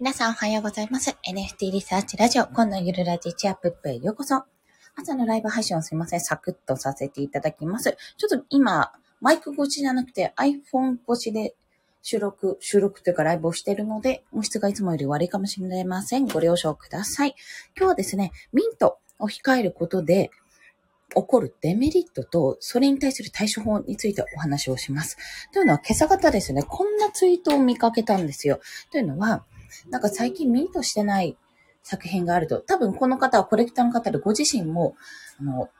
皆さんおはようございます。NFT リサーチラジオ、今のゆるラジチアップップへようこそ。朝のライブ配信をすいません、サクッとさせていただきます。ちょっと今、マイク越しじゃなくて iPhone 越しで収録、収録というかライブをしているので、音質がいつもより悪いかもしれません。ご了承ください。今日はですね、ミントを控えることで、起こるデメリットと、それに対する対処法についてお話をします。というのは、今朝方ですね、こんなツイートを見かけたんですよ。というのは、なんか最近ミントしてない作品があると、多分この方はコレクターの方でご自身も、あの、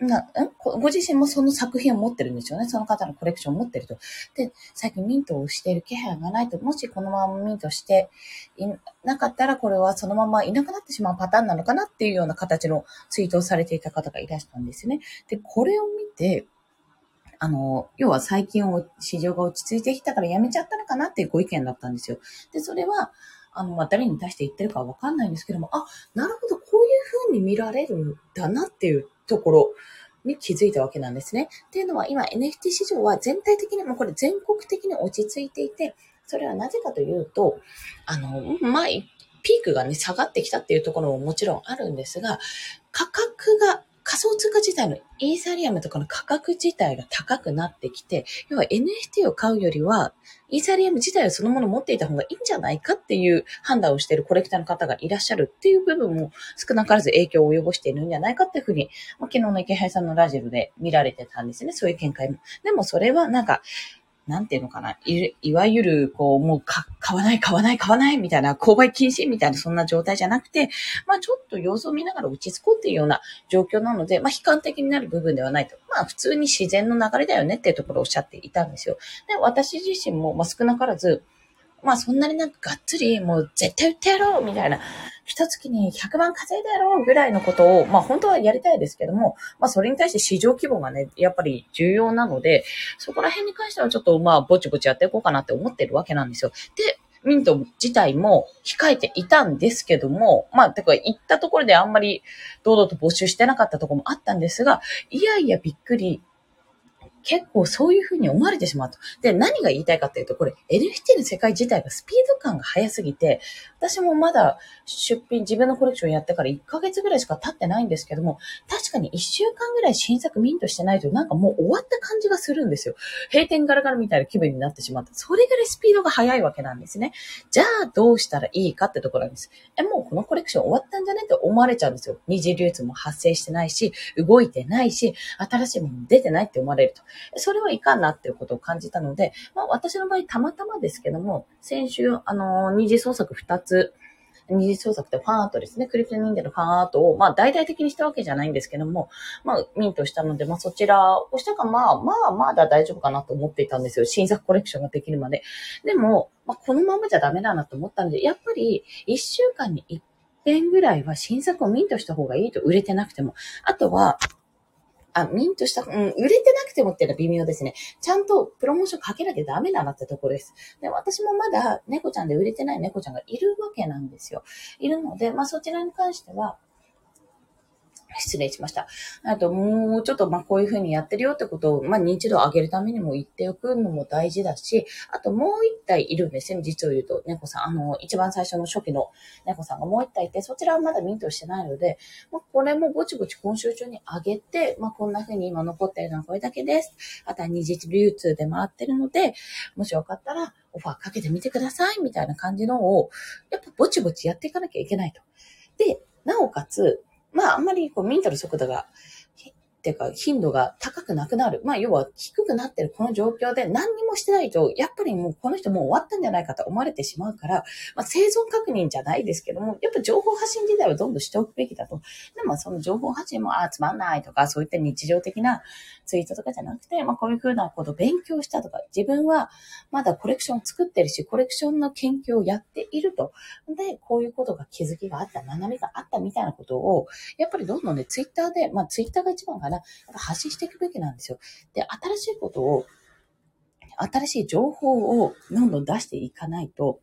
な、んご自身もその作品を持ってるんですよね。その方のコレクションを持ってると。で、最近ミントをしている気配がないと、もしこのままミントしていなかったら、これはそのままいなくなってしまうパターンなのかなっていうような形のツイートをされていた方がいらしたんですよね。で、これを見て、あの、要は最近市場が落ち着いてきたからやめちゃったのかなっていうご意見だったんですよ。で、それは、あの、まあ、誰に対して言ってるかわかんないんですけども、あ、なるほど、こういう風に見られるんだなっていうところに気づいたわけなんですね。っていうのは今 NFT 市場は全体的にもうこれ全国的に落ち着いていて、それはなぜかというと、あの、まあ、ピークがね、下がってきたっていうところももちろんあるんですが、価格が仮想通貨自体のイーサリアムとかの価格自体が高くなってきて、要は NFT を買うよりは、イーサリアム自体をそのもの持っていた方がいいんじゃないかっていう判断をしているコレクターの方がいらっしゃるっていう部分も少なからず影響を及ぼしているんじゃないかっていうふうに、ま、昨日の池原さんのラジオで見られてたんですね。そういう見解も。でもそれはなんか、なんていうのかな。いいわゆる、こう、もうか、買わない、買わない、買わない、みたいな、購買禁止みたいな、そんな状態じゃなくて、まあちょっと様子を見ながら落ち着こうっていうような状況なので、まあ悲観的になる部分ではないと。まあ普通に自然の流れだよねっていうところをおっしゃっていたんですよ。で、私自身も、まあ少なからず、まあそんなになんかがっつり、もう絶対売ってやろうみたいな、一月に100万稼いでやろうぐらいのことを、まあ本当はやりたいですけども、まあそれに対して市場規模がね、やっぱり重要なので、そこら辺に関してはちょっとまあぼちぼちやっていこうかなって思ってるわけなんですよ。で、ミント自体も控えていたんですけども、まあ、てか行ったところであんまり堂々と募集してなかったところもあったんですが、いやいやびっくり結構そういうふうに思われてしまうと。で、何が言いたいかっていうと、これ NFT の世界自体がスピード感が速すぎて、私もまだ出品、自分のコレクションやってから1ヶ月ぐらいしか経ってないんですけども、確かに1週間ぐらい新作ミントしてないとなんかもう終わった感じがするんですよ。閉店ガラガラみたいな気分になってしまった。それぐらいスピードが速いわけなんですね。じゃあどうしたらいいかってところなんです。え、もうこのコレクション終わったんじゃねって思われちゃうんですよ。二次流通も発生してないし、動いてないし、新しいもの出てないって思われると。それはいかんなっていうことを感じたので、まあ私の場合たまたまですけども、先週、あのー、二次創作二つ、二次創作ってファンアートですね。クリプト忍者のファンアートを、まあ大々的にしたわけじゃないんですけども、まあミントしたので、まあそちらをしたか、まあまあまだ大丈夫かなと思っていたんですよ。新作コレクションができるまで。でも、まあこのままじゃダメだなと思ったんで、やっぱり一週間に一遍ぐらいは新作をミントした方がいいと売れてなくても。あとは、あ、ミントした、うん、売れてなくてもっていうのは微妙ですね。ちゃんとプロモーションかけなきゃダメだなってところです。で、私もまだ猫ちゃんで売れてない猫ちゃんがいるわけなんですよ。いるので、まあそちらに関しては、失礼しました。あと、もうちょっと、ま、こういう風にやってるよってことを、まあ、認知度を上げるためにも言っておくのも大事だし、あともう一体いるんですね、実を言うと。猫さん、あの、一番最初の初期の猫さんがもう一体いて、そちらはまだミントしてないので、まあ、これもぼちぼち今週中に上げて、まあ、こんな風に今残ってるのはこれだけです。あとは二次流通で回ってるので、もしよかったら、オファーかけてみてください、みたいな感じのを、やっぱぼちぼちやっていかなきゃいけないと。で、なおかつ、まあ、あんまりこうミントの速度がていうか、頻度が高くなくなる。まあ、要は低くなってるこの状況で何にもしてないと、やっぱりもうこの人もう終わったんじゃないかと思われてしまうから、まあ、生存確認じゃないですけども、やっぱ情報発信自体はどんどんしておくべきだと。でも、その情報発信も、ああ、つまんないとか、そういった日常的なツイートとかじゃなくて、まあ、こういうふうなこと勉強したとか、自分はまだコレクションを作ってるし、コレクションの研究をやっていると。で、こういうことが気づきがあった、学びがあったみたいなことを、やっぱりどんどんね、ツイッターで、まあ、ツイッターが一番がかな、発信していくべきなんですよ。で、新しいことを、新しい情報をどんどん出していかないと、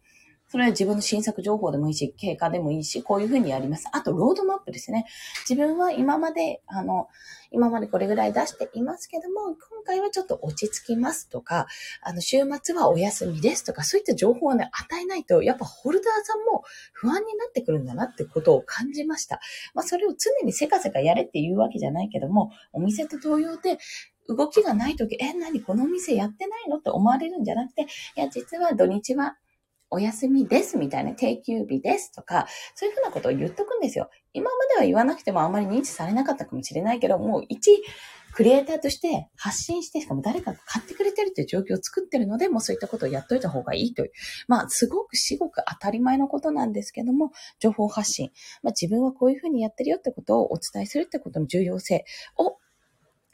それは自分の新作情報でもいいし、経過でもいいし、こういうふうにやります。あと、ロードマップですね。自分は今まで、あの、今までこれぐらい出していますけども、今回はちょっと落ち着きますとか、あの、週末はお休みですとか、そういった情報をね、与えないと、やっぱホルダーさんも不安になってくるんだなってことを感じました。まあ、それを常にせかせかやれっていうわけじゃないけども、お店と同様で、動きがないとき、え、何このお店やってないのって思われるんじゃなくて、いや、実は土日はお休みですみたいな定休日ですとか、そういうふうなことを言っとくんですよ。今までは言わなくてもあんまり認知されなかったかもしれないけど、もう一クリエイターとして発信して、しかも誰かが買ってくれてるという状況を作ってるので、もうそういったことをやっといた方がいいという。まあ、すごく至極当たり前のことなんですけども、情報発信。まあ、自分はこういうふうにやってるよってことをお伝えするってことの重要性を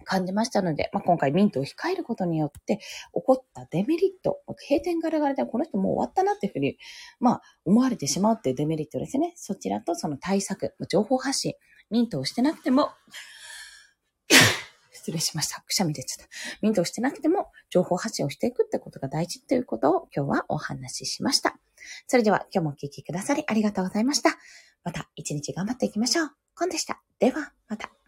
感じましたので、まあ、今回ミントを控えることによって起こったデメリット、閉店ガラガラでこの人もう終わったなっていうふうに、まあ、思われてしまうっていうデメリットですね。そちらとその対策、情報発信、ミントをしてなくても、失礼しました。くしゃみ出ちゃった。ミントをしてなくても、情報発信をしていくってことが大事ということを今日はお話ししました。それでは今日もお聴きくださりありがとうございました。また一日頑張っていきましょう。コンでした。では、また。